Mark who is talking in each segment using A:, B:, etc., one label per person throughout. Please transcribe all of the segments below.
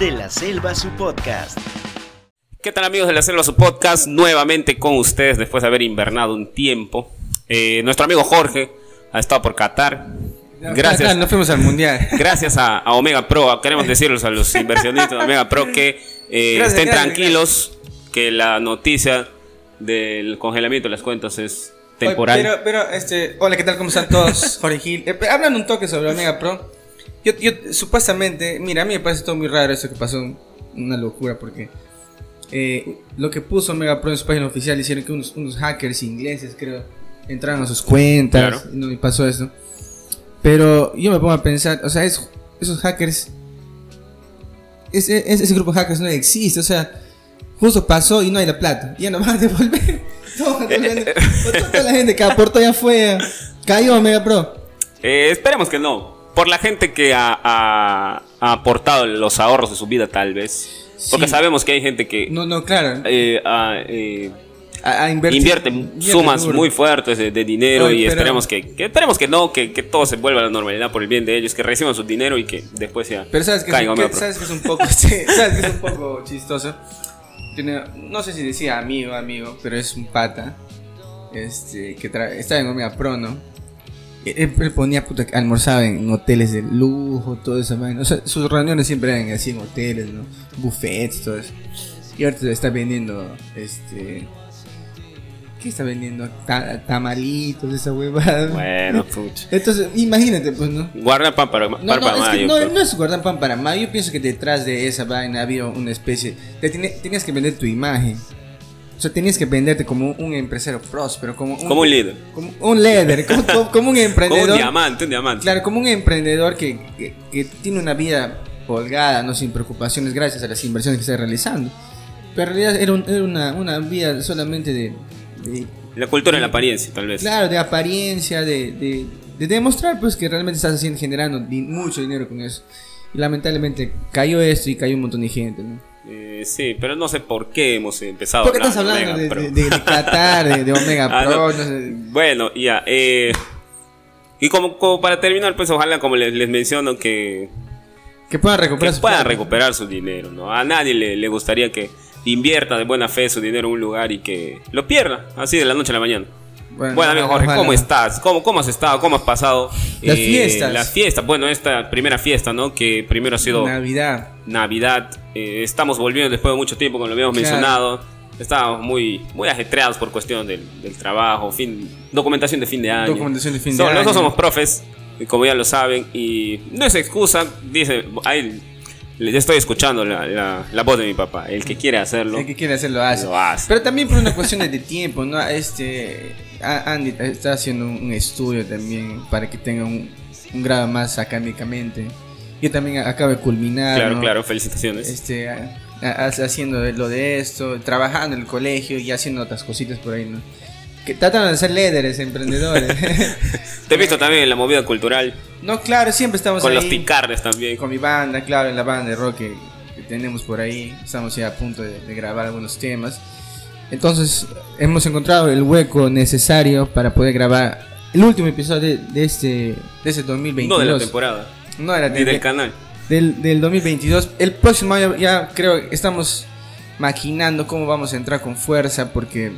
A: de la Selva, su podcast.
B: ¿Qué tal amigos de la Selva, su podcast? Nuevamente con ustedes después de haber invernado un tiempo. Eh, nuestro amigo Jorge ha estado por Qatar. Gracias.
C: No fuimos al mundial.
B: Gracias a, a Omega Pro. Queremos decirles a los inversionistas de Omega Pro que eh,
C: Gracias,
B: estén
C: gracias,
B: tranquilos, que la noticia del congelamiento de las cuentas es temporal.
C: Oye, Pero, pero, este, hola, ¿qué tal? ¿Cómo están todos? Jorge Gil. Eh, hablan un toque sobre Omega Pro. Yo, yo, supuestamente, mira, a mí me parece todo muy raro eso que pasó, una locura, porque eh, lo que puso Omega Pro en su página oficial hicieron que unos, unos hackers ingleses, creo, entraron a sus cuentas
B: Claro.
C: y, no, y pasó eso. Pero yo me pongo a pensar, o sea, es- esos hackers, ese, ese, grupo de hackers no existe, o sea, justo pasó y no hay la plata, ya no van a devolver. Toda, toda- toda la gente que aportó ya fue, cayó Omega Pro.
B: Eh, esperemos que no. Por la gente que ha, ha- ha aportado los ahorros de su vida, tal vez. Porque
C: Sí.
B: sabemos que hay gente que
C: No, no, claro.
B: eh, ha, eh,
C: A, a invertir-
B: invierte
C: invierte
B: sumas muy fuertes de, de dinero
C: Oye,
B: y esperemos que, que esperemos que no, que, que todo se vuelva a la normalidad por el bien de ellos, que reciban su dinero y que después ya
C: Pero sabes que, sabes que es un poco, sí, sabes que es un poco chistoso. Tiene- no sé si decía amigo, amigo, pero es un pata. Este, que estaba en Omega Pro, ¿no? Él, él ponía puta que almorzaba en hoteles de lujo, todo eso, O sea, sus reuniones siempre eran así en hoteles, ¿no? Buffets, todo eso. Y ahorita está vendiendo, este. ¿Qué está vendiendo? Ta- tamalitos, esa huevada.
B: Bueno, pucha.
C: Entonces, imagínate, pues, ¿no?
B: Guarda pan para,
C: No,
B: para
C: no, es que
B: mayo,
C: no,
B: pero-
C: no es guardar pan para más. Yo pienso que detrás de esa vaina había una especie. Te tenías que vender tu imagen. O sea, tenías que venderte como un empresario próspero, como un,
B: Como un líder.
C: como un líder, como, como- como un
B: Como
C: emprendedor.
B: un diamante, un diamante.
C: Claro, como un emprendedor que, que- que tiene una vida holgada, no sin preocupaciones, gracias a las inversiones que está realizando. Pero en realidad era, un- era una, una vida solamente de, de-
B: La cultura en la apariencia, tal vez.
C: Claro, de apariencia, de, de, de demostrar pues que realmente estás haciendo, generando di- mucho dinero con eso. Y lamentablemente cayó esto y cayó un montón de gente, ¿no?
B: Eh, sí, pero no sé por qué hemos empezado
C: ¿Por qué estás hablando de,
B: Omega Pro.
C: de, de- de Qatar, de, Omega
B: Ah,
C: Pro?
B: no.
C: no sé?
B: Bueno, ya. eh, y como, como para terminar, pues ojalá, como les, les menciono, que,
C: Que puedan
B: que
C: recuperar su
B: puedan recuperar su dinero. ¿no? A nadie le, le gustaría que invierta de buena fe su dinero en un lugar y que lo pierda, así de la noche a la mañana. Bueno, amigo Jorge,
C: ojalá.
B: ¿cómo estás? ¿Cómo, ¿Cómo has estado? ¿Cómo has pasado? eh,
C: Las fiestas.
B: Las fiestas. Bueno, esta primera fiesta, ¿no? Que primero ha sido
C: Navidad.
B: Navidad. eh, estamos volviendo después de mucho tiempo, como lo habíamos
C: Claro.
B: mencionado. Estábamos muy, muy ajetreados por cuestión del, del trabajo, fin, documentación de fin de año.
C: Documentación de fin de
B: So-
C: año.
B: Nosotros somos profes, como ya lo saben, y no es excusa, dice, ahí le estoy escuchando la, la- la voz de mi papá. El que quiere hacerlo,
C: El que quiere hacerlo hace.
B: lo hace.
C: Pero también por una cuestión de, tiempo, ¿no? Este, Andy está haciendo un, estudio también para que tenga un, un grado más académicamente. Yo también acabo de culminar.
B: claro,
C: ¿no?
B: claro, felicitaciones.
C: Este, a- a- haciendo lo de esto, trabajando en el colegio y haciendo otras cositas por ahí, ¿no? Que tratan de ser líderes, emprendedores.
B: Te he visto también en la movida cultural,
C: no, claro, siempre estamos
B: con
C: ahí.
B: los picardes también.
C: Con mi banda, claro, en la banda de rock que, que tenemos por ahí. Estamos ya a punto de, de grabar algunos temas. Entonces, hemos encontrado el hueco necesario para poder grabar el último episodio de, de este, de este 2022.
B: No de la temporada,
C: No era
B: ni del canal.
C: del, del 2022. El próximo año ya creo que estamos maquinando cómo vamos a entrar con fuerza porque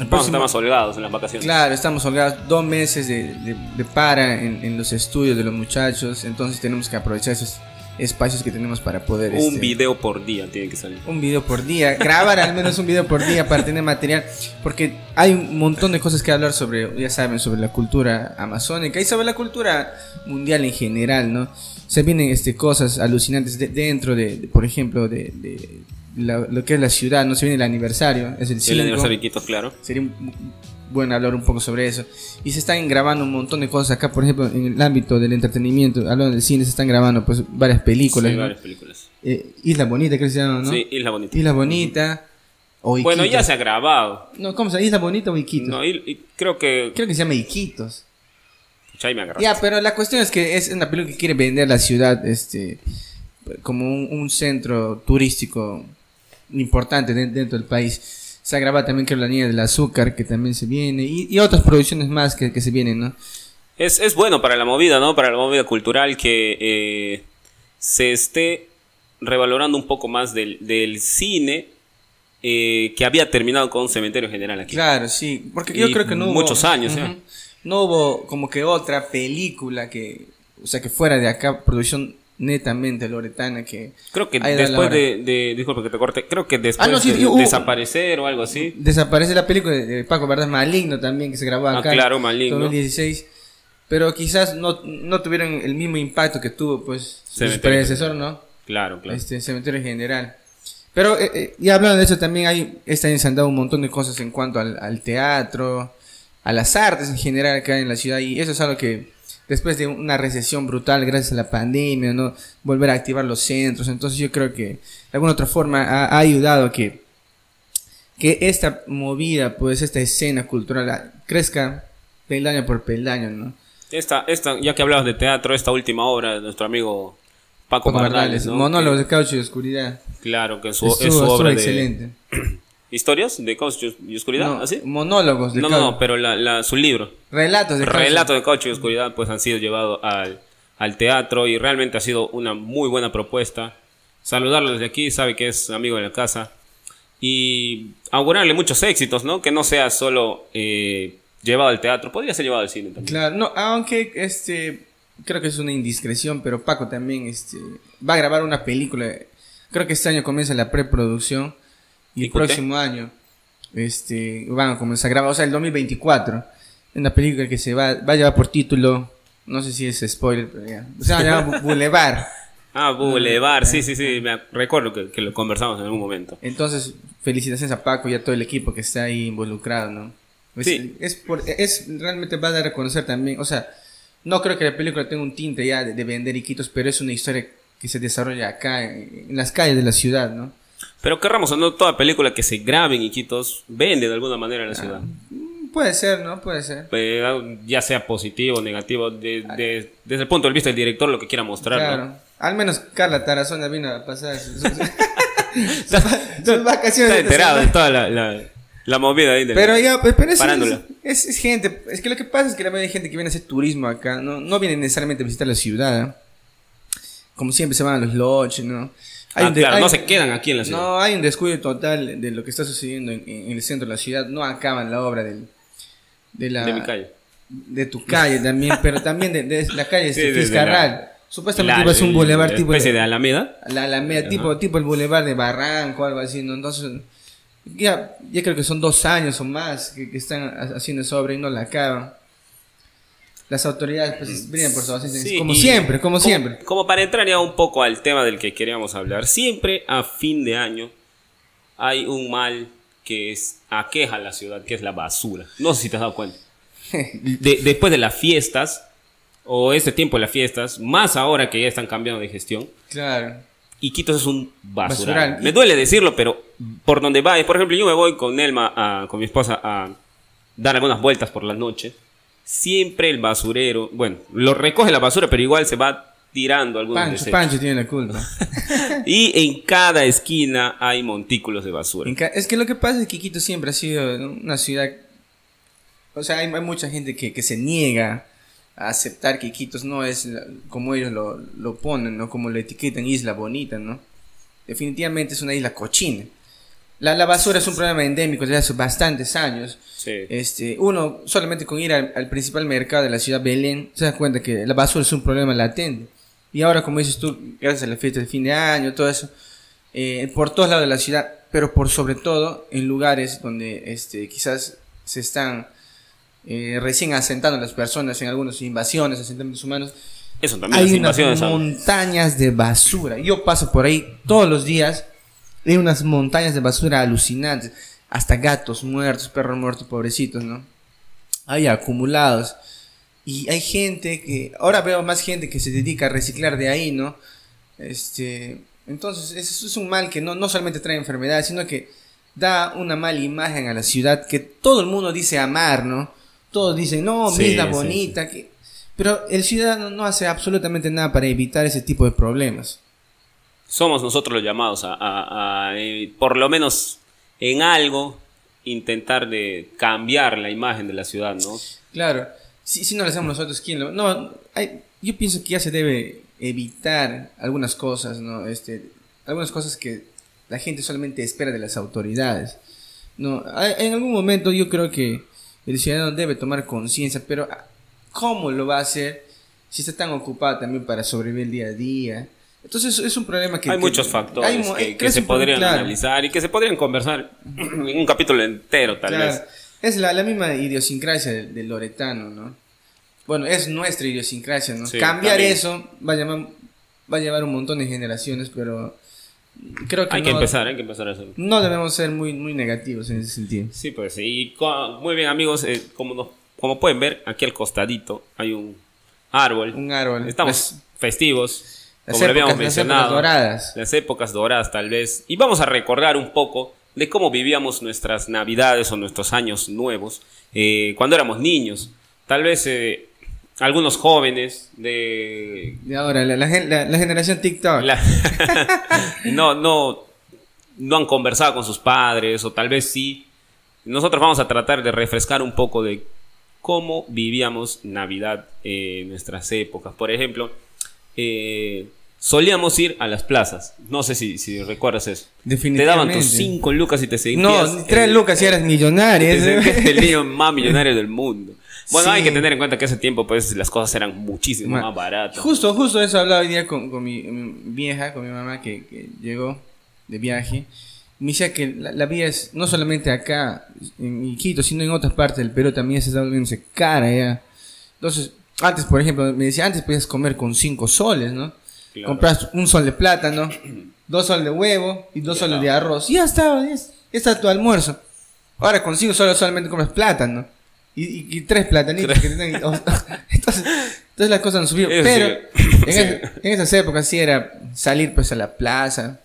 C: el
B: Vamos
C: próximo-
B: más holgados en las vacaciones.
C: Claro, estamos holgados dos meses de, de- de para en, en los estudios de los muchachos, entonces tenemos que aprovechar esos espacios que tenemos para poder...
B: Un
C: este,
B: video por día tiene que salir.
C: un video por día, grabar al menos un video por día para tener material, porque hay un montón de cosas que hablar sobre, ya saben, sobre la cultura amazónica y sobre la cultura mundial en general, ¿no? Se vienen este, cosas alucinantes de- dentro de, por ejemplo, de la- lo que es la ciudad, ¿no? Se viene el aniversario, es el
B: El
C: 5.
B: aniversario de Iquitos, claro.
C: Sería bueno hablar un poco sobre eso. Y se están grabando un montón de cosas acá, por ejemplo, en el ámbito del entretenimiento, hablando del cine, se están grabando pues varias películas.
B: Sí,
C: ¿no?
B: varias películas.
C: Eh, Isla Bonita, creo que se llama, ¿no?
B: Sí, Isla Bonita.
C: Isla Bonita. O
B: Bueno, ya se ha grabado.
C: No, ¿cómo se llama? Isla Bonita o Iquitos.
B: No, y, y creo que.
C: Creo que se llama Iquitos.
B: Me.
C: Ya, pero la cuestión es que es una película que quiere vender la ciudad este como un, un centro turístico importante de- dentro del país. Se ha grabado también creo la niña del azúcar que también se viene y, y otras producciones más que, que se vienen, ¿no?
B: Es, es bueno para la movida, ¿no? Para la movida cultural que eh, se esté revalorando un poco más del, del cine eh, que había terminado con Cementerio General aquí.
C: Claro, sí. Porque yo
B: Y
C: creo que no hubo.
B: muchos años. ¿eh?
C: No hubo como que otra película que. O sea, que fuera de acá, producción netamente loretana que.
B: Creo que después de, de- disculpa que te corte, creo que después
C: Ah, no, sí,
B: de desaparecer o algo así.
C: Desaparece la película de, Paco Verdad Maligno también, que se grabó
B: Ah,
C: acá.
B: claro,
C: en
B: Maligno.
C: 2016. Pero quizás no, no tuvieron el mismo impacto que tuvo, pues, su predecesor, ¿no?
B: Claro, claro.
C: Este, Cementerio General. Pero, eh, eh, y hablando de eso, también hay, este año se han dado un montón de cosas en cuanto al, al teatro, a las artes en general acá en la ciudad. Y eso es algo que, después de una recesión brutal gracias a la pandemia, ¿no? Volver a activar los centros. Entonces yo creo que de alguna otra forma ha, ha ayudado a que, que esta movida, pues esta escena cultural ah, crezca peldaño por peldaño, ¿no?
B: Esta, esta, ya que hablabas de teatro, esta última obra de nuestro amigo Paco,
C: Paco
B: Bardales, ¿no?
C: Monólogos
B: Que-
C: de caucho y oscuridad.
B: claro, que su,
C: Estuvo,
B: es su obra de
C: excelente.
B: historias de caucho y oscuridad,
C: No,
B: ¿así?
C: Monólogos de
B: No, no, no, pero la, la- su libro,
C: Relatos de caucho.
B: Relato de caucho y oscuridad, pues han sido llevados al, al teatro y realmente ha sido una muy buena propuesta. Saludarlo desde aquí, sabe que es amigo de la casa y augurarle muchos éxitos, ¿no? Que no sea solo eh, llevado al teatro, podría ser llevado al cine también.
C: Claro, no, aunque este creo que es una indiscreción, pero Paco también este va a grabar una película. Creo que este año comienza la preproducción y el próximo año este van a comenzar a grabar, o sea, el 2024. Una película que se va, va a llevar por título, no sé si es spoiler, pero ya. Se va a llamar Bu- Boulevard.
B: Ah, Boulevard, sí, sí, sí, me recuerdo que, que lo conversamos en algún momento.
C: Entonces, felicitaciones a Paco y a todo el equipo que está ahí involucrado, ¿no? Es,
B: Sí.
C: es, por- es realmente va a dar a reconocer también, o sea, no creo que la película tenga un tinte ya de, de vender iquitos, pero es una historia que se desarrolla acá, en, en las calles de la ciudad, ¿no?
B: Pero querramos o no, toda película que se grabe en Iquitos vende de alguna manera en la ciudad.
C: Mm, Puede ser, ¿no? Puede ser.
B: Eh, ya sea positivo o negativo, de- de- desde el punto de vista del director, lo que quiera mostrar. ¿no?
C: Claro. Al menos Carla Tarazona vino a pasar sus, sus- sus vacaciones.
B: Está enterado de toda la, la, la movida ahí. de la-
C: Pero ya, pues, pero es,
B: Farándula.
C: es, es gente, es que lo que pasa es que la mayoría de gente que viene a hacer turismo acá, no, no viene necesariamente a visitar la ciudad. ¿eh? Como siempre se van a los lodges, ¿no?
B: Ah,
C: un de-
B: claro, no se quedan aquí en la ciudad.
C: No, hay un descuido total de lo que está sucediendo en, en el centro de la ciudad. No acaban la obra del, de la
B: de mi calle.
C: de tu calle también, pero también de, de la calle
B: Sí,
C: este, Fiscarral.
B: la-
C: Supuestamente
B: La-
C: ser un
B: la
C: tipo
B: especie de Alameda.
C: la Alameda, tipo, tipo el Boulevard de Barranco, algo así, ¿no? Entonces, ya, ya creo que son dos años o más que, que están ha- haciendo esa obra y no la acaban. Las autoridades, pues, brillan por su ausencia,
B: Sí,
C: como
B: y
C: siempre, como, siempre.
B: Como para entrar ya un poco al tema del que queríamos hablar, siempre a fin de año hay un mal que es, aqueja a la ciudad, que es la basura. No sé si te has dado cuenta. De- después de las fiestas, o este tiempo de las fiestas, más ahora que ya están cambiando de gestión,
C: Claro.
B: Iquitos es un basural.
C: Basural.
B: Me duele decirlo, pero por donde vaya, por ejemplo, yo me voy con Nelma, a- con mi esposa, a dar algunas vueltas por la noche. Siempre el basurero, bueno, lo recoge la basura, pero igual se va tirando algunos
C: Pancho,
B: desechos.
C: Pancho tiene la culpa.
B: Y en cada esquina hay montículos de basura.
C: Es que lo que pasa es que Quito siempre ha sido una ciudad. O sea, hay, hay mucha gente que, que se niega a aceptar que Iquitos no es como ellos lo, lo ponen, ¿no? Como lo etiquetan isla bonita, ¿no? Definitivamente es una isla cochina. La, la basura es un problema endémico desde hace bastantes años.
B: Sí.
C: Este, uno, solamente con ir al, al principal mercado de la ciudad Belén, se da cuenta que la basura es un problema latente. Y ahora, como dices tú, gracias a la fiesta del fin de año, todo eso, eh, por todos lados de la ciudad, pero por sobre todo en lugares donde este, quizás se están eh, recién asentando las personas en algunas invasiones, asentamientos humanos,
B: Eso también,
C: hay unas montañas de basura. Yo paso por ahí todos los días. Hay unas montañas de basura alucinantes. Hasta gatos muertos, perros muertos, pobrecitos, ¿no? Hay acumulados. Y hay gente que. Ahora veo más gente que se dedica a reciclar de ahí, ¿no? Este. Entonces, eso es un mal que no, no solamente trae enfermedades, sino que da una mala imagen a la ciudad que todo el mundo dice amar, ¿no? Todos dicen, no,
B: Sí,
C: mi isla
B: sí,
C: bonita, que pero el ciudadano no hace absolutamente nada para evitar ese tipo de problemas.
B: Somos nosotros los llamados a, eh, por lo menos en algo, intentar de cambiar la imagen de la ciudad, ¿no?
C: Claro, si, si no lo hacemos nosotros, ¿quién lo...? No, hay- yo pienso que ya se debe evitar algunas cosas, ¿no? Este, algunas cosas que la gente solamente espera de las autoridades. No, en algún momento yo creo que el ciudadano debe tomar conciencia, pero ah, ¿cómo lo va a hacer si está tan ocupado también para sobrevivir día a día? Entonces es un problema que...
B: hay
C: que-
B: muchos factores
C: hay
B: que, que se podrían
C: claro.
B: analizar y que se podrían conversar en un capítulo entero, tal
C: Claro.
B: vez.
C: Es la, la misma idiosincrasia del, del loretano, ¿no? Bueno, es nuestra idiosincrasia, ¿no?
B: Sí,
C: Cambiar
B: también.
C: eso va a, llamar, va a llevar un montón de generaciones, pero creo que,
B: Hay que
C: no,
B: empezar, hay que empezar a hacerlo.
C: no debemos ser muy, muy negativos en ese sentido.
B: Sí, pues y muy bien amigos, eh, como, como pueden ver, aquí al costadito hay un árbol.
C: Un árbol.
B: Estamos
C: Las-
B: festivos,
C: las
B: como le habíamos
C: épocas- las épocas
B: mencionado.
C: doradas.
B: Las épocas doradas tal vez. Y vamos a recordar un poco de cómo vivíamos nuestras navidades o nuestros años nuevos eh, cuando éramos niños. Tal vez eh, algunos jóvenes de...
C: De ahora, la, la gen- la- la generación TikTok.
B: no, no, no han conversado con sus padres o tal vez sí. Nosotros vamos a tratar de refrescar un poco de cómo vivíamos Navidad en nuestras épocas. Por ejemplo, eh, solíamos ir a las plazas. No sé si, si recuerdas eso. Te daban tus
C: Definitivamente.
B: 5 lucas y te sentías...
C: No, ni tres
B: el-
C: lucas si eras millonario.
B: te sentías el niño más millonario del mundo. Bueno,
C: Sí.
B: hay que tener en cuenta que ese tiempo pues las cosas eran muchísimo
C: Ma-
B: más baratas.
C: Justo, justo eso hablaba hoy día con, con mi, mi vieja, con mi mamá que, que llegó de viaje. Me decía que la, la vida es no solamente acá en Iquitos, sino en otras partes del Perú también se está volviéndose cara ya. Entonces, antes, por ejemplo, me decía, antes podías comer con 5 soles, ¿no?
B: Claro.
C: Compras un sol de plátano, dos soles de huevo y dos soles de arroz. Y ya estaba, ya, es- ya está tu almuerzo. Ahora con 5 soles solamente compras plátano. Y, y- y tres platanitos. que tienen- entonces, entonces las cosas han subido.
B: Eso
C: Pero
B: sí.
C: en,
B: Sí.
C: es- en esas épocas sí era salir pues a la plaza,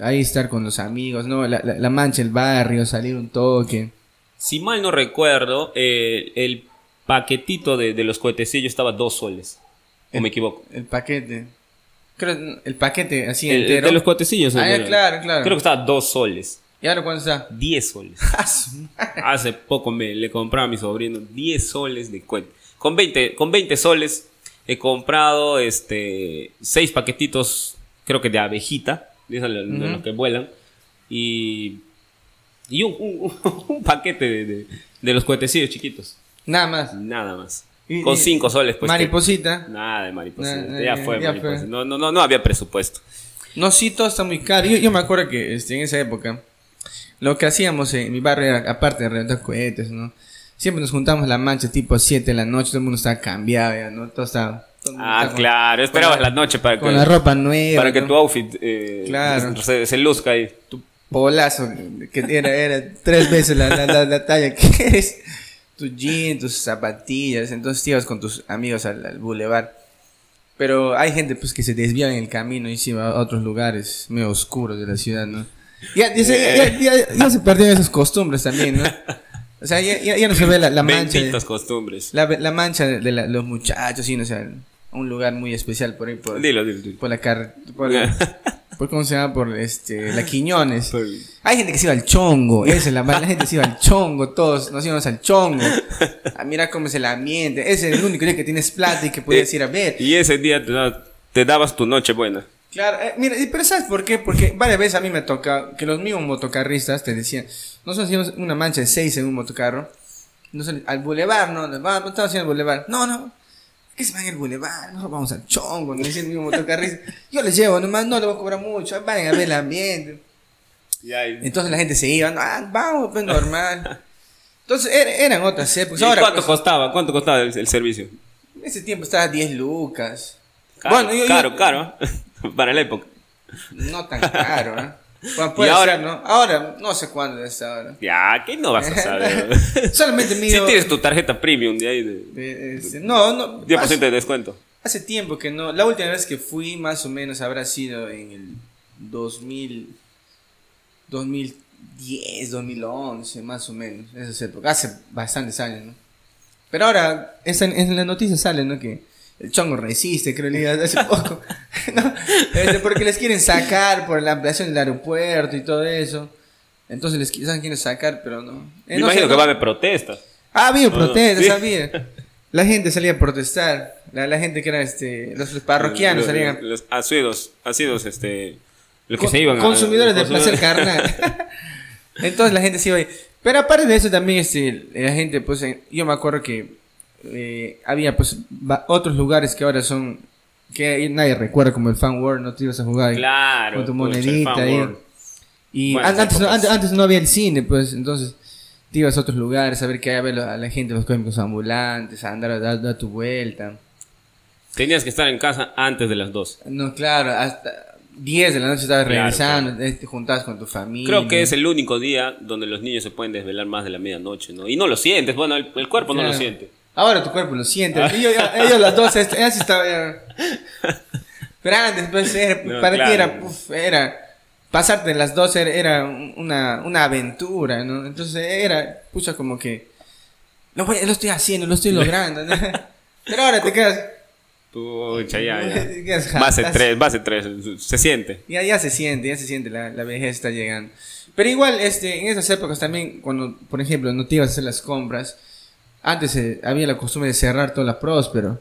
C: ahí estar con los amigos, ¿no? La, la- la mancha, el barrio, salir un toque.
B: Si mal no recuerdo, eh, el paquetito de, de los cohetecillos estaba dos soles. ¿O me equivoco?
C: El paquete. Creo el paquete así
B: El-
C: entero.
B: de los cohetecillos.
C: Ah, ya, claro, claro.
B: Creo que estaba dos soles.
C: ¿Y ahora cuánto está?
B: Diez soles.
C: Ah.
B: Hace poco me le compraba a mi sobrino 10 soles de cohete. Con 20, con 20 soles he comprado este seis paquetitos, creo que de abejita, de, esos los que vuelan. Y, y un, un- un paquete de, de- de los cohetecillos chiquitos.
C: Nada más.
B: Nada más.
C: Y-
B: Con
C: y-
B: 5 soles, pues.
C: Mariposita.
B: Nada de mariposita.
C: Nah,
B: ya fue
C: ya
B: mariposita.
C: fue.
B: No, no, no, no había presupuesto.
C: No, sí, todo está muy caro. Yo, yo me acuerdo que este, en esa época, lo que hacíamos en mi barrio era, aparte de reventar cohetes, ¿no? Siempre nos juntamos a la mancha tipo 7 de la noche, todo el mundo estaba cambiado, ya, ¿no? Todo estaba... todo
B: Ah,
C: estaba con-
B: claro. Esperabas
C: la-
B: la noche para que,
C: Con la ropa nueva.
B: para que
C: ¿no?
B: tu outfit eh,
C: Claro.
B: se, se luzca ahí.
C: tu polazo, que era, era tres veces la, la, la- la talla que eres, tus jeans, tus zapatillas, entonces te ibas con tus amigos al, al boulevard. Pero hay gente pues que se desvía en el camino y se va a otros lugares medio oscuros de la ciudad, ¿no? Ya, ya, se- ya- se perdieron esas costumbres también, ¿no? O sea, ya, ya- ya no se ve la, la mancha. de-
B: costumbres.
C: la, la mancha de, la- los muchachos, sí, no sé, un lugar muy especial por ahí, por,
B: Dilo, dilo, dilo.
C: por la carretera, por, ¿cómo se llama? Por este, la Quiñones. Hay gente que se iba al chongo, esa es la la gente se iba al chongo, todos nos íbamos al chongo. Ah, mira cómo es el ambiente, ese es el único día que tienes plata y que puedes ir a ver.
B: Y ese día te, te dabas tu noche buena.
C: Claro, eh, mira, pero ¿sabes por qué? Porque varias veces a mí me toca que los mismos motocarristas te decían, nosotros hacíamos una mancha de seis en un motocarro, nosotros, al bulevar, ¿no? Nos Vamos, estamos haciendo el bulevar. No, no, ¿qué se van al bulevar? Nosotros vamos al chongo, me decía el mismo motocarrista. Yo les llevo nomás, no les voy a cobrar mucho, vayan a ver el ambiente. Entonces la gente se iba, ah, vamos, pues normal. Entonces er- eran otras épocas.
B: ¿Y
C: Ahora,
B: ¿Cuánto
C: pues,
B: costaba? ¿Cuánto costaba el, el servicio?
C: en ese tiempo estaba a 10 lucas.
B: Caro,
C: Bueno, yo- yo-
B: caro, caro. ¿eh? Para la época.
C: No tan caro, ¿eh? Bueno,
B: Y ahora-
C: ser, ¿no? Ahora, no sé cuándo es ahora.
B: Ya, ¿qué no vas a saber?
C: Solamente
B: si
C: mido...
B: tienes tu tarjeta premium de ahí de
C: este, no, no.
B: 10%
C: hace,
B: de descuento.
C: hace tiempo que no. La última vez que fui, más o menos, habrá sido en el 2000... 2010, 2011, más o menos. Esas épocas. Hace bastantes años, ¿no? Pero ahora, esa- en la noticia sale, ¿no? Que el chongo resiste, creo que hace poco. ¿no? Este, porque les quieren sacar por la ampliación del aeropuerto y todo eso. Entonces les quieren sacar, pero no. Eh,
B: Me
C: no
B: imagino
C: sé,
B: que va a haber protestas.
C: Ha habido
B: No,
C: protestas,
B: sí.
C: había. La gente salía a protestar. La, la gente que era este. Los, los parroquianos
B: Los-
C: salían a.
B: Los asidos, asidos, este, Los que
C: Con-
B: se iban a-
C: consumidores de
B: consumidores.
C: placer carnal. Entonces la gente se iba ahí. Pero aparte de eso también este, la gente, pues yo me acuerdo que eh, había pues otros lugares que ahora son que nadie recuerda como el Fan World, no te ibas a jugar
B: Claro.
C: con tu monedita ahí. Y
B: Buenas
C: an- antes, no, antes, antes no había el cine, pues entonces te ibas a otros lugares a ver qué hay, a la gente, los cómicos ambulantes, a andar a dar, dar tu vuelta.
B: Tenías que estar en casa antes de las 2.
C: No, claro, hasta 10 de la noche estabas
B: Claro,
C: regresando, eh, te juntabas con tu familia.
B: Creo que es el único día donde los niños se pueden desvelar más de la medianoche, ¿no? Y no lo sientes, bueno, el, el cuerpo no lo
C: Claro.
B: siente.
C: Ahora tu cuerpo lo siente. Ellos, ellos las dos, este, ellas estaban ya- Pero antes, pues, era-
B: No,
C: para ti
B: claro.
C: era, uf, era. Pasarte las dos era, era una, una aventura, ¿no? Entonces era, pucha, como que. Lo, voy- lo estoy haciendo, lo estoy logrando, ¿no? Pero ahora te quedas.
B: Pucha, ya, ya. Base
C: estás-
B: 3, base 3, se siente.
C: Ya, ya se siente, ya se siente, la, la vejez está llegando. Pero igual, este, en esas épocas también, cuando, por ejemplo, no te ibas a hacer las compras, antes eh, había la costumbre de cerrar toda la próspero.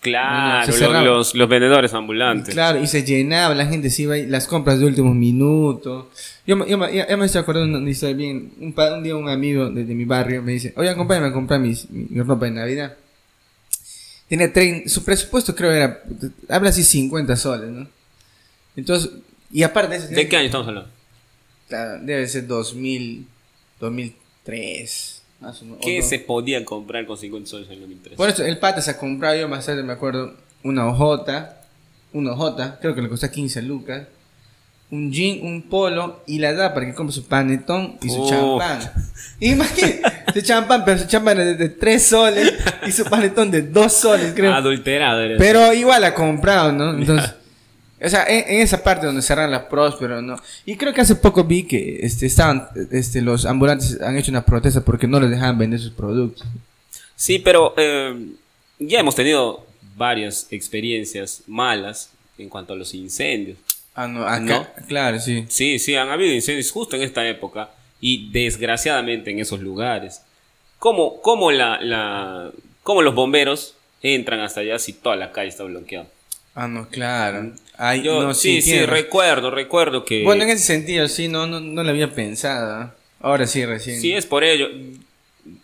B: Claro,
C: se
B: lo-
C: cerraba.
B: los, los vendedores ambulantes.
C: Claro, y se llenaba, la gente se iba ahí, las compras de últimos minutos. Yo, me- yo, ya, ya me estoy acordando de una historia bien. Un, un día un amigo de, de mi barrio me dice, oye, acompáñame a comprar mis, mi, ropa de Navidad. Tenía trein- su presupuesto creo era, habla así 50 soles, ¿no? Entonces, y aparte de eso...
B: ¿De qué año estamos hablando?
C: Debe ser 2000, 2003.
B: ¿Qué
C: O no.
B: se podía comprar con 50 soles en el 2003?
C: Por eso, el pata se ha comprado, yo más tarde me acuerdo, una hojota, una hojota, creo que le costó 15 lucas, un jean, un polo, y la da para que compre su panetón y su
B: Oh.
C: champán. Imagínate, su champán, pero su champán es de, de 3 soles y su panetón de 2 soles, creo.
B: Adulterado eres.
C: Pero igual ha comprado, ¿no? Entonces, o sea, en, en esa parte donde cerran la Próspero, ¿no? Y creo que hace poco vi que este, estaban, este, los ambulantes han hecho una protesta porque no les dejaban vender sus productos.
B: Sí, pero eh, ya hemos tenido varias experiencias malas en cuanto a los incendios.
C: Ah, no, acá,
B: ¿No?
C: claro, sí.
B: Sí, sí, han habido incendios justo en esta época y desgraciadamente en esos lugares. ¿Cómo, cómo, la, la, cómo los bomberos entran hasta allá si toda la calle está bloqueada?
C: Ah, no, claro. Ay,
B: Yo,
C: no,
B: sí, sí, recuerdo, recuerdo que...
C: Bueno, en ese sentido, sí, no, no, no lo había pensado. Ahora sí, recién.
B: Sí, es por ello.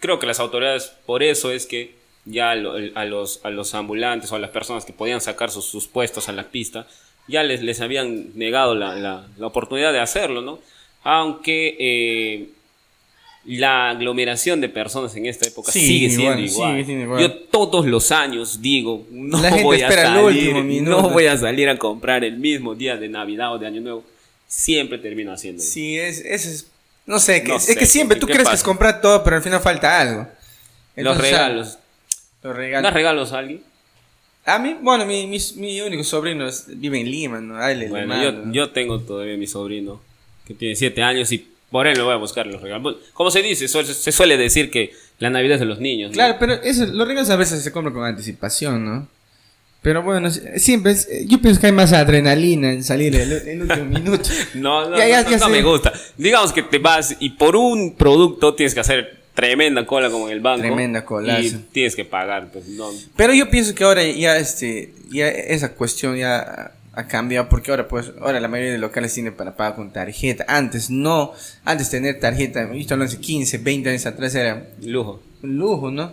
B: Creo que las autoridades, por eso es que ya lo- a los, a los ambulantes o a las personas que podían sacar sus, sus puestos a la pista, ya les, les habían negado la, la- la oportunidad de hacerlo, ¿no? Aunque eh, la aglomeración de personas en esta época
C: Sí,
B: sigue siendo
C: igual,
B: igual.
C: sigue siendo igual.
B: Yo todos los años digo, no voy a
C: el
B: salir, no voy a salir a comprar el mismo día de Navidad o de Año Nuevo. Siempre termino haciéndolo.
C: Sí, es, es, no sé, que,
B: No
C: es
B: sé,
C: que siempre tú
B: ¿qué
C: crees que es comprar todo, pero al final falta algo.
B: los
C: Entonces,
B: regalos.
C: Los regalos.
B: ¿Das regalos a alguien?
C: A mí, bueno, mi, mi, mi único sobrino es- vive en Lima, ¿no? Ahí le- le
B: Bueno, yo, yo tengo todavía mi sobrino que tiene 7 años y por él me voy a buscar los regalos. Como se dice, se suele decir que la Navidad es de los niños. ¿no?
C: Claro, pero eso, los regalos a veces se compran con anticipación, ¿no? Pero bueno, siempre, es- yo pienso que hay más adrenalina en salir el, el último minuto.
B: No, no,
C: Ya, ya,
B: no,
C: ya
B: no
C: sé.
B: me gusta. Digamos que te vas y por un producto tienes que hacer tremenda cola como en el banco.
C: Tremenda colazo.
B: Y tienes que pagar. Pues, no.
C: Pero yo pienso que ahora ya este ya esa cuestión ya ha cambiado porque ahora pues ahora la mayoría de locales tienen para pagar con tarjeta. Antes no, antes tener tarjeta, hablando hace 15, 20 años atrás era
B: Lujo.
C: un lujo, ¿no?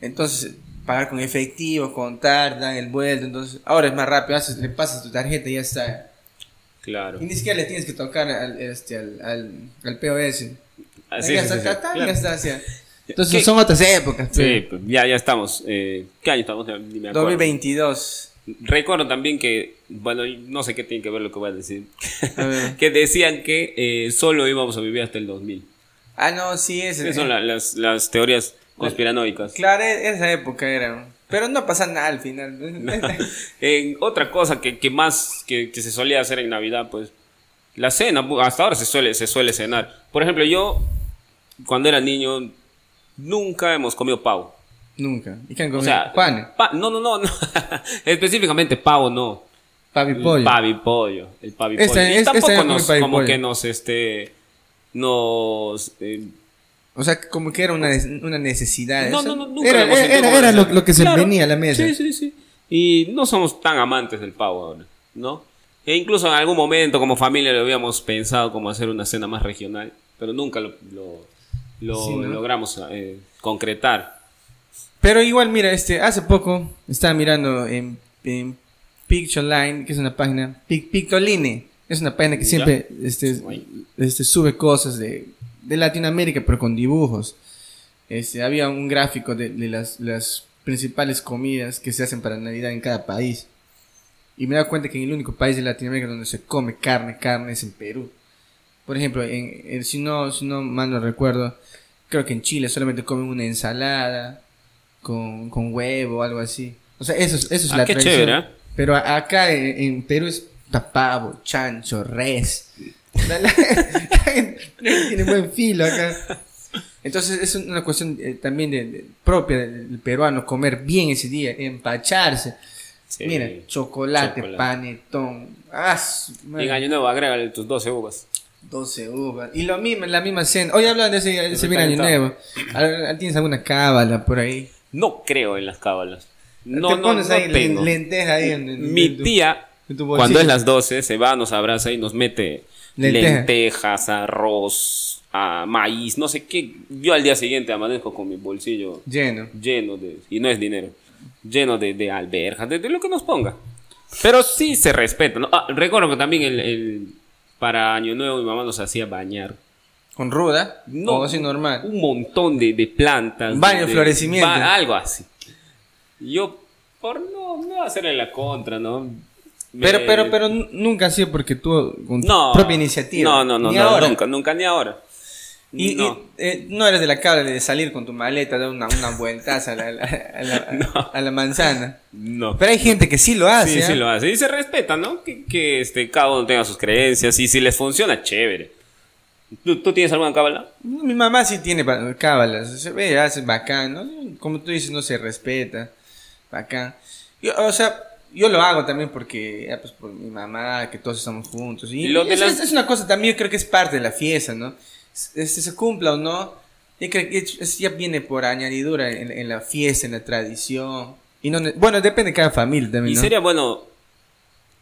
C: Entonces pagar con efectivo, contar, dan el vuelto, entonces ahora es más rápido, haces, le pasas tu tarjeta y ya está.
B: Claro.
C: Y ni siquiera le tienes que tocar al este al, al, al POS.
B: Así es.
C: Entonces
B: ¿Qué?
C: son otras épocas.
B: Sí,
C: pero-
B: pues, ya, ya estamos. Eh, ¿Qué año estamos? Ni me acuerdo.
C: 2022.
B: Recuerdo también que, bueno, no sé qué tiene que ver lo que voy a decir,
C: A
B: que decían que eh, solo íbamos a vivir hasta el 2000.
C: Ah, no, sí, es.
B: Esas son la- las, las teorías conspiranoicas.
C: Claro, e- esa época era. Pero no pasa nada al final.
B: En otra cosa que, que más que, que se solía hacer en Navidad, pues la cena, hasta ahora se suele, se suele cenar. Por ejemplo, yo, cuando era niño, nunca hemos comido pavo.
C: Nunca. ¿Y qué han
B: O
C: comido?
B: sea,
C: Juan,
B: pa- no, no, no, no. específicamente pavo no.
C: pavi pollo.
B: El pavi pollo. El pavi
C: Este-
B: pollo. Y
C: este-
B: tampoco nos, como que nos, este, nos... eh,
C: O sea, como que era una, una necesidad.
B: no,
C: o sea,
B: no, no, nunca
C: Era,
B: hemos
C: era, lo, que se
B: Claro.
C: venía a la mesa.
B: Sí, sí, sí. Y no somos tan amantes del pavo ahora, ¿no? E incluso en algún momento como familia lo habíamos pensado como hacer una cena más regional, pero nunca lo, lo- lo
C: Sí, ¿no?
B: logramos eh, concretar.
C: Pero igual, mira, este, hace poco estaba mirando en, en Pictoline, que es una página, Pic- Pictoline, es una página que siempre este, este, sube cosas de, de Latinoamérica, pero con dibujos. Este, había un gráfico de, de las, las principales comidas que se hacen para Navidad en cada país. Y me he dado cuenta que en el único país de Latinoamérica donde se come carne, carne es en Perú. Por ejemplo, en, en- si, no, si no mal no recuerdo, creo que en Chile solamente comen una ensalada con, con huevo o algo así. O sea, eso, es- eso es
B: Ah,
C: la
B: qué
C: tradición.
B: chévere, ¿eh?
C: Pero a- acá en, en Perú es tapavo, chancho, res. La, la- tiene buen filo acá. Entonces es una cuestión eh, también de, de- propia del peruano comer bien ese día, empacharse.
B: Sí.
C: Mira, chocolate,
B: Chocolate.
C: panetón. Ah.
B: En Año Nuevo, agrégale tus 12 uvas.
C: 12 uvas. Y lo mismo, la misma cena. Hoy hablan de ese, ese bien año nuevo. ¿Tienes alguna cábala por ahí?
B: No creo en las cábalas. No,
C: Te
B: no,
C: pones
B: no
C: ahí
B: tengo.
C: len- lenteja ahí en, en-
B: Mi
C: en tu-
B: tía,
C: en tu
B: cuando es las 12, se va, nos abraza y nos mete
C: Lenteja.
B: lentejas, arroz, ah, maíz, no sé qué. Yo al día siguiente amanezco con mi bolsillo
C: Lleno.
B: lleno de, y no es dinero, lleno de, de alberjas, de, de lo que nos ponga. Pero sí se respeta, ¿no? Ah, recuerdo que también el, el- para Año Nuevo mi mamá nos hacía bañar.
C: ¿Con ruda?
B: No,
C: ¿O así normal?
B: Un montón de, de plantas.
C: Baño,
B: de-
C: florecimiento.
B: ba- algo así. Yo, por no, no hacerle la contra, ¿no?
C: Pero,
B: Me-
C: pero, pero nu- nunca ha sido porque tú con tu propia iniciativa.
B: No, no, no,
C: Ni
B: no,
C: ahora.
B: nunca, nunca, ni ahora.
C: Y,
B: no.
C: y, eh, no eres de la cabra de salir con tu maleta, dar una, una vueltaza a la, a la- a la- a la manzana.
B: no.
C: Pero hay gente que sí lo hace.
B: Sí, sí lo hace. Y se respeta, ¿no? Que, que este, cada uno tenga sus creencias y si les funciona, chévere. ¿Tú, tú tienes alguna cábala?
C: Mi mamá sí tiene ba- cábalas, se ve, hace bacán, ¿no? Como tú dices, no se respeta, bacán. Yo, o sea, yo lo hago también porque, ya, pues, por mi mamá, que todos estamos juntos. Y,
B: Y lo de
C: es,
B: las-
C: es- una cosa también, yo creo que es parte de la fiesta, ¿no? Este, se cumpla o no, yo creo que es- ya viene por añadidura en, en la fiesta, en la tradición. Y no, bueno, depende de cada familia también,
B: Y
C: ¿no?
B: sería bueno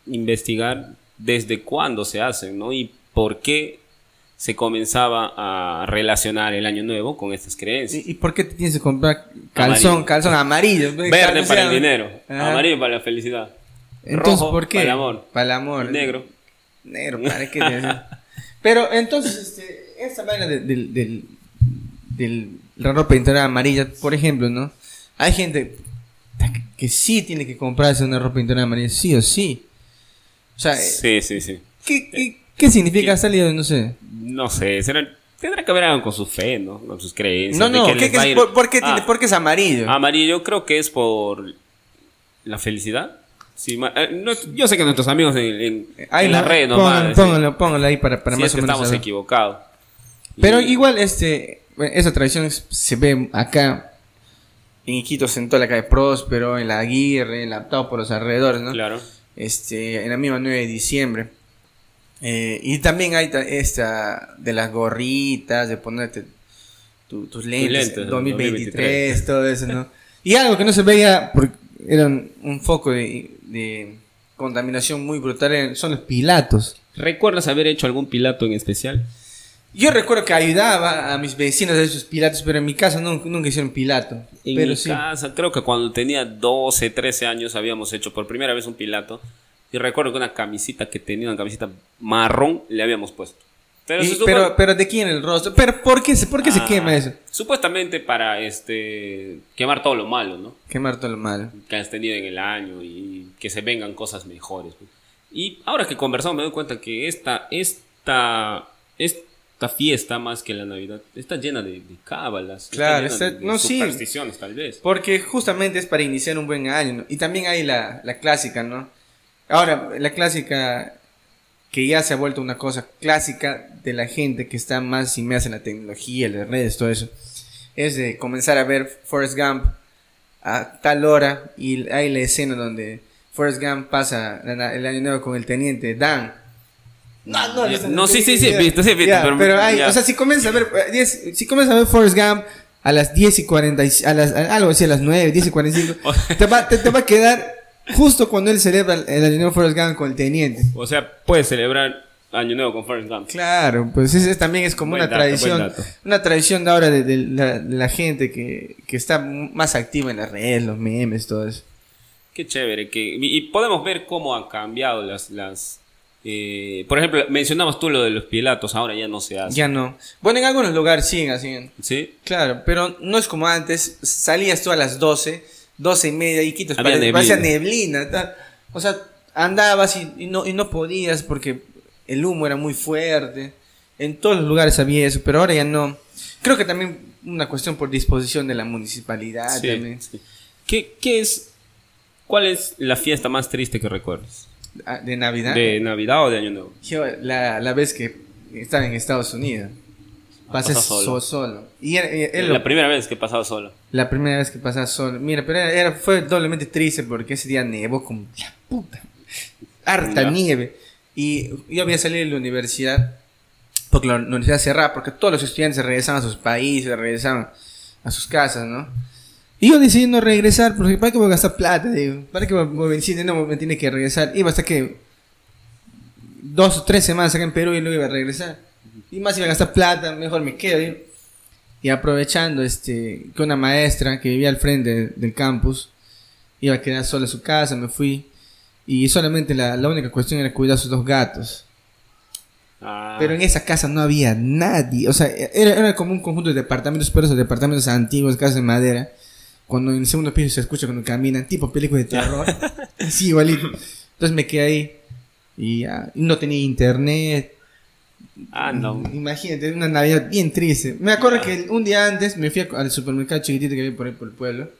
B: investigar desde cuándo se hacen, ¿no? Y por qué se comenzaba a relacionar el año nuevo con estas creencias.
C: ¿Y, y por qué te tienes que comprar calzón,
B: Amarillo.
C: calzón amarillo?
B: Verde para el dinero,
C: Ajá.
B: amarillo para la felicidad,
C: Entonces,
B: rojo
C: ¿por qué?
B: para el amor,
C: Para el amor.
B: negro.
C: Negro, ¿para qué? Pero entonces, este, esta vaina del, del, del, del- la ropa interior amarilla, por ejemplo, ¿no? Hay gente que, sí tiene que comprarse una ropa interior amarilla, sí o sí. O sea,
B: Sí, sí, sí.
C: ¿qué, qué, qué significa? Ha salido, no sé.
B: No sé, será- tendrá que ver algo con su fe, ¿no? Con sus creencias.
C: No, no,
B: que
C: ¿qué-
B: les
C: qué
B: va a
C: es-
B: ir-
C: por, por qué tiene-
B: Ah,
C: por qué es amarillo?
B: Amarillo creo que es por la felicidad. Sí, ma- eh, no- yo sé que nuestros amigos en, en,
C: Ahí
B: en la red nos
C: póngalo,
B: decir
C: póngalo, ahí para, para más
B: es
C: o menos
B: estamos
C: saber.
B: equivocados.
C: Pero
B: Y-
C: igual, este, esa tradición se ve acá, en Iquitos, en toda la calle Próspero, en la Aguirre, en la Tau, por los alrededores, ¿no?
B: Claro.
C: Este, en la misma 9 de diciembre. Eh, y también hay ta- esta de las gorritas, de ponerte tu- tus lentes,
B: lentes,
C: 2023, todo eso, ¿no? Y algo que no se veía, porque era un, foco de, de contaminación muy brutal, son los pilatos.
B: ¿Recuerdas haber hecho algún pilato en especial?
C: Yo recuerdo que ayudaba a mis vecinos a esos pilatos, pero en mi casa nunca, nunca hicieron pilato.
B: En
C: pero
B: mi
C: sí.
B: casa, creo que cuando tenía 12, 13 años habíamos hecho por primera vez un pilato. Y recuerdo que una camisita que tenía, una camisita marrón, le habíamos puesto. Pero,
C: Y-
B: se
C: pero, pero de quién el rostro. Pero ¿por qué, se- por qué se
B: Ah,
C: quema eso?
B: Supuestamente para este quemar todo lo malo, ¿no?
C: Quemar todo lo malo.
B: Que has tenido en el año y que se vengan cosas mejores. Y ahora que conversamos me doy cuenta que esta, esta, esta fiesta, más que la Navidad, está llena de, de cábalas. está
C: Claro,
B: llena
C: está-
B: de, de
C: no, sí.
B: supersticiones, tal vez.
C: Porque justamente es para iniciar un buen año, ¿no? Y también hay la, la clásica, ¿no? Ahora, la clásica que ya se ha vuelto una cosa clásica de la gente que está más inmersa en la tecnología, las redes, todo eso, es de comenzar a ver Forrest Gump a tal hora y hay la escena donde Forrest Gump pasa el año nuevo con el teniente Dan. No, no,
B: Ya, no, sí, sí, sí, he visto, sí, he visto,
C: Ya,
B: pero-
C: pero hay, o sea, si comienzas a ver, eh, 10 si comienzas a ver Forrest Gump a las 10 y 40, y- a las, a- algo así, a las 9, 10 y 45, te va, te, te va a quedar Justo cuando él celebra el Año Nuevo Forrest Gump con el teniente.
B: O sea, puedes celebrar Año Nuevo con Forrest Gump.
C: Claro, pues ese también es como
B: Buen
C: una
B: dato,
C: tradición, una tradición de ahora de, de la, de la gente que, que está más activa en las redes, los memes, todo eso.
B: Qué chévere. Que, y podemos ver cómo han cambiado las... las eh, por ejemplo, mencionabas tú lo de los pilatos, ahora ya no se hace.
C: Ya no. Bueno, en algunos lugares siguen así.
B: ¿Sí?
C: Claro, pero no es como antes. Salías tú a las 12, 12 y media y quitos
B: Había
C: pare-
B: neblina.
C: neblina. tal. O sea, andabas y, y no, y no podías porque el humo era muy fuerte. En todos los lugares había eso, pero ahora ya no. Creo que también una cuestión por disposición de la municipalidad
B: Sí,
C: también.
B: sí. ¿Qué, qué es... ¿Cuál es la fiesta más triste que recuerdas?
C: Ah, De Navidad.
B: ¿De Navidad o de Año Nuevo?
C: Yo, la, la vez que estaba en Estados Unidos. Pasé
B: pasó solo.
C: solo. Y era, era
B: la
C: lo-
B: primera vez que he pasado solo.
C: La primera vez que pasaba solo. Mira, pero era, fue doblemente triste porque ese día nevó como la puta. Harta
B: Ya.
C: nieve. Y yo había salido de la universidad porque la universidad cerraba, porque todos los estudiantes regresaban a sus países, regresaban a sus casas, ¿no? Y yo decidí no regresar porque ¿para qué voy a gastar plata? Digo, ¿para qué voy a venir? No me tiene que regresar. Iba hasta que dos o tres semanas acá en Perú y luego iba a regresar. Y más iba a gastar plata, mejor me quedo. Y aprovechando este que una maestra que vivía al frente del campus iba a quedar sola en su casa, me fui. Y solamente la, la única cuestión era cuidar a sus dos gatos.
B: Ah,
C: Pero en esa casa no había nadie. O sea, era, era como un conjunto de departamentos, pero esos departamentos antiguos, casas de madera. Cuando en el segundo piso se escucha cuando caminan, tipo película de terror. sí, igualito. Entonces me quedé ahí. Y ya, y no tenía internet.
B: Ah, no.
C: Imagínate, una Navidad bien triste. Me acuerdo que un día antes me fui al supermercado chiquitito que había por ahí por el pueblo.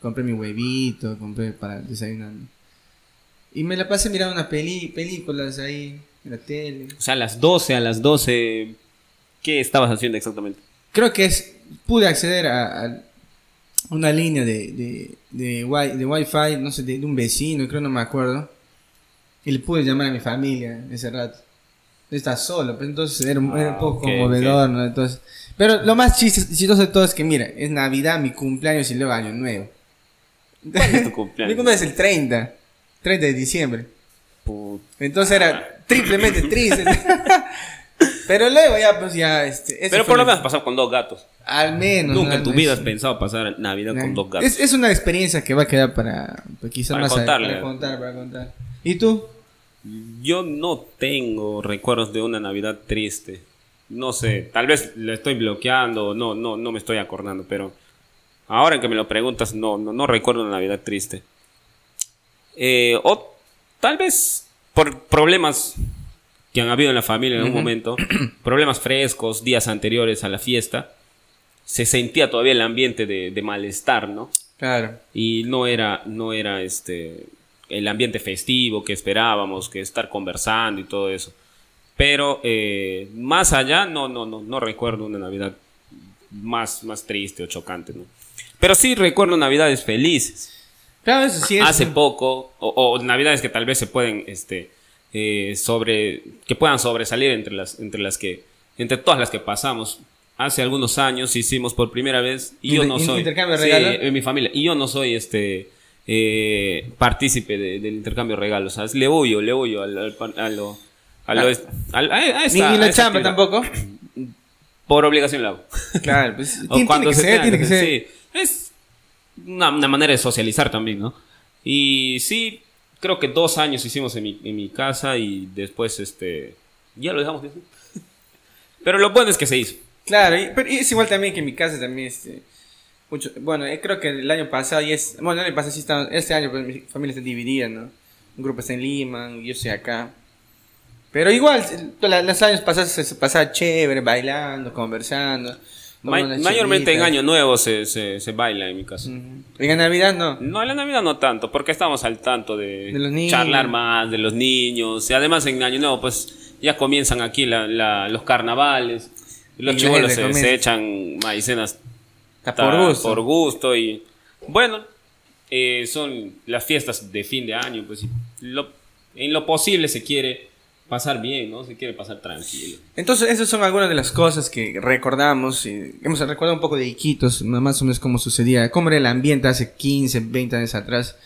C: Compré mi huevito, compré para desayunar. Y me la pasé mirando una peli, películas ahí en la tele.
B: O sea, a las 12, a las 12, ¿qué estabas haciendo exactamente?
C: Creo que es pude acceder a, a una línea de, de, de, wi- de wifi, no sé, de, de un vecino, creo, no me acuerdo. Y le pude llamar a mi familia ese rato. Está solo, pues entonces era, un- era un
B: Ah,
C: poco
B: ok,
C: conmovedor, ¿no? Entonces, pero lo más chistoso de todo es que, mira, es Navidad, mi cumpleaños y luego Año Nuevo.
B: ¿Cuándo es tu cumpleaños?
C: Mi cumpleaños es el 30, 30 de diciembre.
B: Put-
C: Entonces era triplemente triste. pero luego ya, pues ya, este...
B: Pero por lo
C: el-
B: menos has pasado con dos gatos.
C: Al menos.
B: Nunca en tu vida has pensado pasar Navidad con dos gatos.
C: Es, es una experiencia que va a quedar para, para quizás
B: Para
C: más
B: contarle.
C: para contar, para contar. ¿Y tú?
B: Yo no tengo recuerdos de una Navidad triste. No sé, tal vez le estoy bloqueando, no, no, no me estoy acordando, pero ahora que me lo preguntas, no, no, no recuerdo una Navidad triste. Eh, o tal vez por problemas que han habido en la familia en un momento, problemas frescos, días anteriores a la fiesta, se sentía todavía el ambiente de, de malestar, ¿no?
C: Claro.
B: y no era no era este el ambiente festivo que esperábamos que estar conversando y todo eso. Pero eh, más allá no no no no recuerdo una navidad más más triste o chocante no pero sí recuerdo navidades felices.
C: Claro, eso sí es.
B: hace poco o, o navidades que tal vez se pueden este eh, sobre que puedan sobresalir entre las entre las que entre todas las que pasamos. Hace algunos años hicimos por primera vez y yo no soy
C: intercambio de
B: Sí, en mi familia. Y yo no soy este eh, partícipe de- del intercambio de regalos ¿sabes? le huyo le huyo al, al- a lo a, lo
C: Ah.
B: a- a
C: Ni,
B: esta-
C: ni
B: a
C: la chamba
B: actividad.
C: tampoco.
B: por obligación la hago
C: Claro, pues.
B: o
C: tiene,
B: cuando
C: tiene que
B: se
C: ser, tiene que ser.
B: sí. Es una, una manera de socializar también, ¿no? Y sí, creo que dos años hicimos en mi, en mi casa y después, este, ya lo dejamos. Pero lo bueno es que se hizo.
C: Claro, y- pero es igual también que en mi casa también, este, mucho, bueno, eh, creo que el año pasado y es, bueno, el año pasado sí está, este año pues mi familia está dividida, ¿no? Un grupo está en Lima, yo estoy acá. Pero igual, la- los años pasados se, pasaba chévere, bailando, conversando.
B: Ma- mayormente en. Año Nuevo se, se, se baila en mi casa.
C: Ujú. En Navidad no.
B: No, en la Navidad no tanto, porque estamos al tanto de,
C: De los niños.
B: charlar más, de los niños. Y además en Año Nuevo, pues ya comienzan aquí la- la- los carnavales. Los
C: la
B: chivolos se, se echan maicenas
C: Está por gusto.
B: por gusto y bueno eh, son las fiestas de fin de año pues lo- en lo posible se quiere pasar bien no se quiere pasar tranquilo
C: Entonces, esas son algunas de las cosas que recordamos. Y hemos recordado un poco de Iquitos, más o menos cómo sucedía, cómo era el ambiente hace 15, 20 años atrás.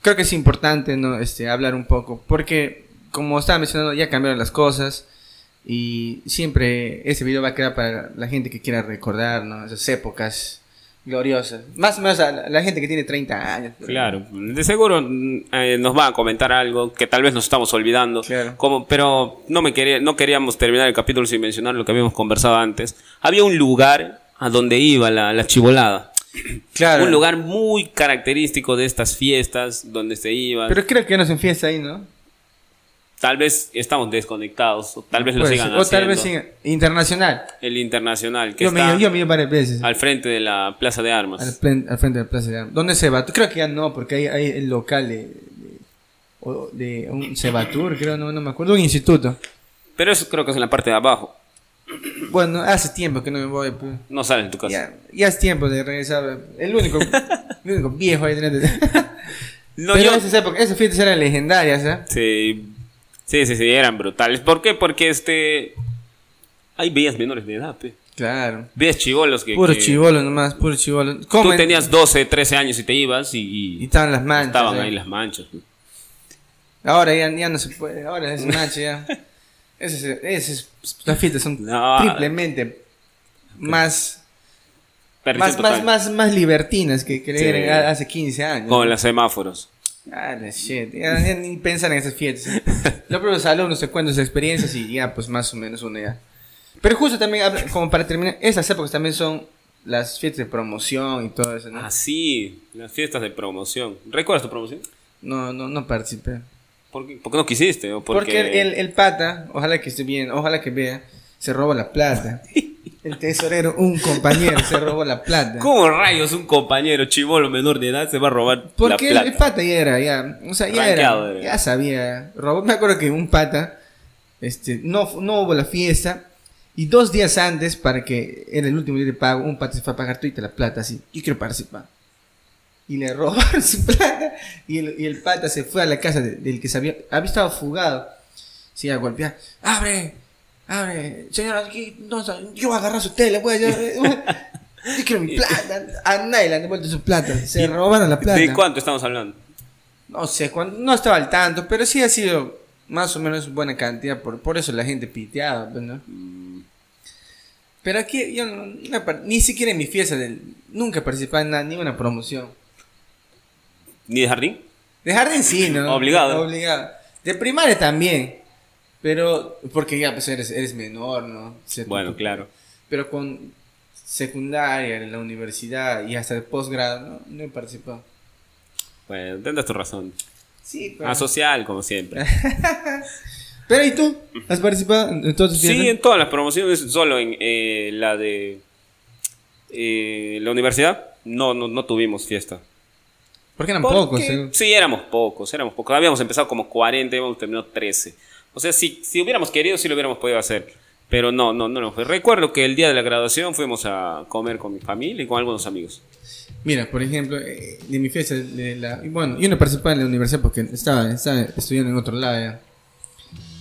C: creo que es importante ¿no? este, hablar un poco, porque como estaba mencionando, ya cambiaron las cosas y siempre ese video va a quedar para la gente que quiera recordar ¿no? esas épocas gloriosas. Más o menos a la, la gente que tiene 30 años.
B: Claro, de seguro mm, eh, nos va a comentar algo que tal vez nos estamos olvidando.
C: Claro.
B: Como, pero no, me quería, no queríamos terminar el capítulo sin mencionar lo que habíamos conversado antes. Había un lugar a donde iba la, la chivolada.
C: Claro.
B: Un lugar muy característico de estas fiestas donde se iba.
C: Pero creo que no se fiesta ahí, ¿no?
B: Tal vez estamos desconectados, o tal vez lo sigan
C: ser. O tal
B: haciendo.
C: vez. Internacional.
B: El internacional, que
C: Yo me, yo me he ido varias veces.
B: al frente de la Plaza de Armas.
C: Al, plen- al frente de la Plaza de Armas. ¿Dónde se va? Creo que ya no, porque hay, hay el local de, de, o- de un Cebatur, creo, no, no me acuerdo, un instituto.
B: Pero eso creo que es en la parte de abajo.
C: Bueno, hace tiempo que no me voy. pues.
B: No sales de tu casa.
C: Ya, ya es tiempo de regresar. El único, el único viejo ahí.
B: No,
C: Pero
B: yo-
C: esas, épocas, esas fiestas eran legendarias, ¿eh?
B: Sí, sí, sí, sí, eran brutales. ¿Por qué? Porque este... Hay veías menores de edad, pe.
C: Claro.
B: Veías chivolos que...
C: Puro
B: que
C: chivolo nomás, puro chivolo.
B: Tú tenías 12, 13 años y te ibas y...
C: Y
B: y
C: estaban las manchas.
B: estaban ahí las manchas.
C: Ahora ya, ya no se puede, ahora es mancha ya. Esas, esas, las fiestas son
B: No.
C: triplemente más, más, más, más, más libertinas que, que
B: Sí.
C: hace 15 años.
B: Con los semáforos.
C: Ah, la shit. Ya, ya ni pensar en esas fiestas. Los propios alumnos se cuentan sus experiencias y ya, pues más o menos una ya. Pero justo también, como para terminar, esas épocas también son las fiestas de promoción y todo eso, ¿no?
B: Ah, sí, las fiestas de promoción. ¿Recuerdas tu promoción?
C: No, no, no participé.
B: ¿Por qué, por qué no quisiste? ¿O
C: Porque,
B: porque...
C: el, el pata, ojalá que esté bien, ojalá que vea, se roba la plata. El tesorero, un compañero, se robó la plata.
B: ¿Cómo rayos un compañero chivolo menor de edad se va a robar
C: Porque el,
B: la
C: el pata ya era, ya, o sea, ya era,
B: era.
C: ya sabía. Robó, me acuerdo que un pata, este, no, no hubo la fiesta y dos días antes, para que era el último día de pago, un pata se fue a pagar toda la plata así, yo quiero participar. Y le robaron su plata y el, y el pata se fue a la casa de- del que se había, había estado fugado. Se iba a golpear, abre, abre, señora, aquí, no, yo voy a agarrar su tele, voy a, yo, quiero mi plata. A nadie le han devuelto su plata, se robaron la plata.
B: ¿De cuánto estamos hablando?
C: No sé, cuándo- no estaba al tanto, pero sí ha sido más o menos buena cantidad, por, por eso la gente piteaba, pues, ¿no? Pero aquí yo no- ni siquiera en mi fiesta, del, nunca participaba en nada, ni una promoción.
B: ¿Ni de jardín?
C: De jardín sí, ¿no?
B: Obligado.
C: Obligado. De primaria también, pero porque ya pues eres, eres menor, ¿no?
B: Bueno, claro.
C: Pero con secundaria, en la universidad y hasta el posgrado, no, no he participado.
B: Bueno, tendrás tu razón.
C: Sí, pero...
B: Asocial, como siempre.
C: Pero ¿y tú? ¿Has participado en todas
B: Sí, en todas las promociones, solo en eh, la de eh, la universidad, no, no, no tuvimos fiesta.
C: Porque eran
B: Porque-
C: pocos, seguro.
B: Sí, éramos pocos, éramos pocos. Habíamos empezado como 40 y habíamos terminado 13. O sea, si, si hubiéramos querido, sí lo hubiéramos podido hacer. Pero no, no, no, no fue. Recuerdo que el día de la graduación fuimos a comer con mi familia y con algunos amigos.
C: Mira, por ejemplo, eh, de mi fiesta, de la, y bueno, yo no participaba en la universidad porque estaba, estaba estudiando en otro lado ya.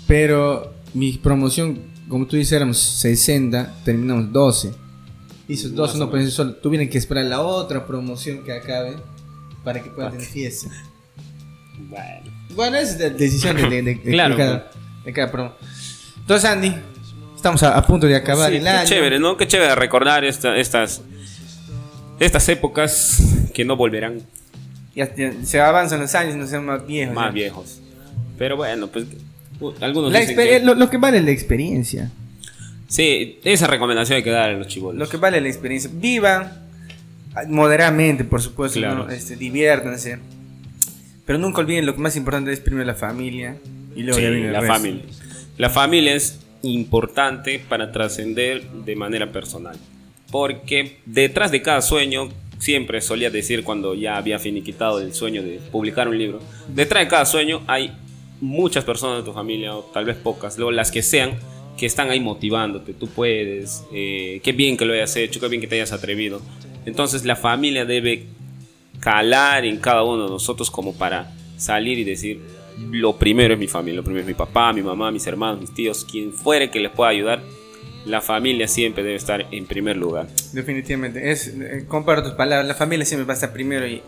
C: Pero mi promoción, como tú dices, éramos 60, terminamos 12. Y esos 12 no pueden solo, tuvieron que esperar la otra promoción que acabe para que puedan tener fiesta.
B: Bueno.
C: Bueno, es la decisión de, de- de- de
B: Claro,
C: cada, de cada promo. Entonces, Andy, estamos a, a punto de acabar
B: Sí,
C: el
B: qué
C: año.
B: chévere, ¿no? Qué chévere recordar esta- estas, estas épocas que no volverán
C: Ya, se avanzan los años, nos hacemos más viejos.
B: más viejos. Pero bueno, pues uh, algunos
C: La
B: dicen que-
C: lo, lo que vale es la experiencia.
B: Sí, esa recomendación hay que dar a los
C: Lo
B: chivolos.
C: que vale es la experiencia. Vivan moderadamente, por supuesto.
B: Claro.
C: ¿no? Este, diviértanse. Pero nunca olviden lo que más importante es primero la familia. Y luego
B: Sí,
C: ya viene
B: la familia. La familia es importante para trascender de manera personal. Porque detrás de cada sueño, siempre solía decir cuando ya había finiquitado el sueño de publicar un libro, detrás de cada sueño hay muchas personas de tu familia, o tal vez pocas, luego las que sean, que están ahí motivándote. Tú puedes, eh, qué bien que lo hayas hecho, qué bien que te hayas atrevido. Entonces la familia debe calar en cada uno de nosotros como para salir y decir, lo primero es mi familia, lo primero es mi papá, mi mamá, mis hermanos, mis tíos, quien fuere que les pueda ayudar, la familia siempre debe estar en primer lugar.
C: Definitivamente, es, eh, comparto tus palabras, la familia siempre va a estar primero y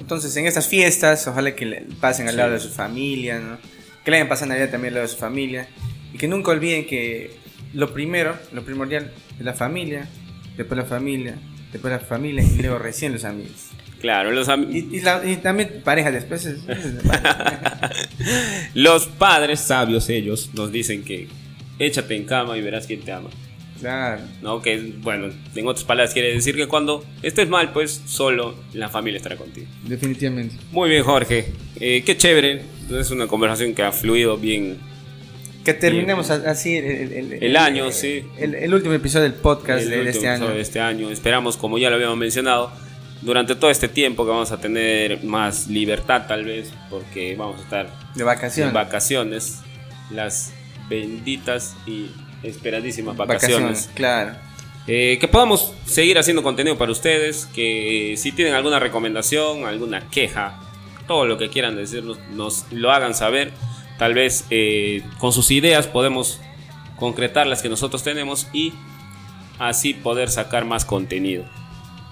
C: entonces en estas fiestas ojalá que le pasen al
B: Sí.
C: lado de su familia, ¿no? que le hayan pasado Navidad también al lado de su familia y que nunca olviden que lo primero, lo primordial es la familia, después la familia, después la familia y luego recién los amigos.
B: Claro, los, am-
C: Y, y y también pareja después. es- es-
B: los padres sabios ellos nos dicen que échate en cama y verás quién te ama.
C: claro.
B: ¿no? Que, bueno, en otras palabras quiere decir que cuando estés mal, pues solo la familia estará contigo.
C: Definitivamente.
B: Muy bien, Jorge. Eh, qué chévere. Es una conversación que ha fluido bien.
C: Que terminemos a- así el, el-
B: El año, sí.
C: El, el último episodio del podcast
B: el
C: de, este año.
B: de este año. Esperamos, como ya lo habíamos mencionado, durante todo este tiempo que vamos a tener más libertad tal vez, porque vamos a estar
C: De vacaciones.
B: en vacaciones, las benditas y esperadísimas vacaciones.
C: claro.
B: Eh, que podamos seguir haciendo contenido para ustedes, que si tienen alguna recomendación, alguna queja, todo lo que quieran decirnos, nos lo hagan saber. Tal vez eh, con sus ideas podemos concretar las que nosotros tenemos y así poder sacar más contenido.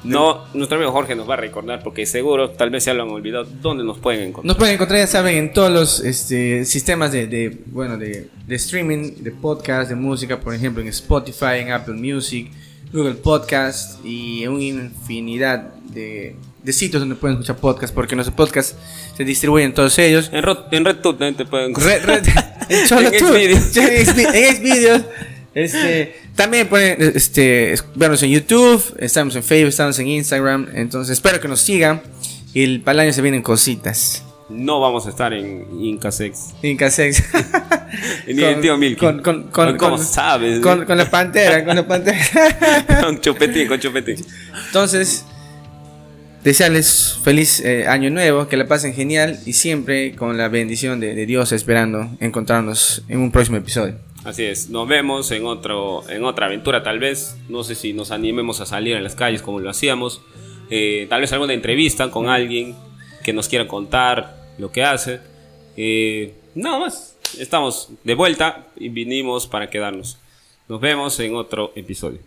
B: No, nuestro amigo Jorge nos va a recordar porque seguro, tal vez ya lo han olvidado, dónde nos pueden encontrar.
C: Nos pueden encontrar, ya saben, en todos los este, sistemas de, de, bueno, de, de streaming, de podcast, de música, por ejemplo, en Spotify, en Apple Music, Google Podcast y en una infinidad de, de sitios donde pueden escuchar podcast, porque nuestros podcasts se distribuyen todos ellos.
B: En, Ro- en RedTube también te pueden encontrar.
C: Red, red, en
B: En
C: en Xvideos. Este, también pueden este, es- vernos en YouTube, estamos en Facebook, estamos en Instagram. Entonces espero que nos sigan. Y el, para el año se vienen cositas.
B: No vamos a estar en Incasex.
C: Incasex.
B: Ni en Tío Milky.
C: Con, con, con,
B: ¿Cómo sabes?
C: Con, con la pantera, con la pantera.
B: con chupetín, con chupetín.
C: Entonces, desearles feliz eh, año nuevo, que la pasen genial y siempre con la bendición de, de Dios esperando encontrarnos en un próximo episodio.
B: Así es, nos vemos en otro, en otra aventura tal vez. No sé si nos animemos a salir a las calles como lo hacíamos. Eh, tal vez alguna entrevista con alguien que nos quiera contar lo que hace. Eh, nada más. Estamos de vuelta y vinimos para quedarnos. Nos vemos en otro episodio.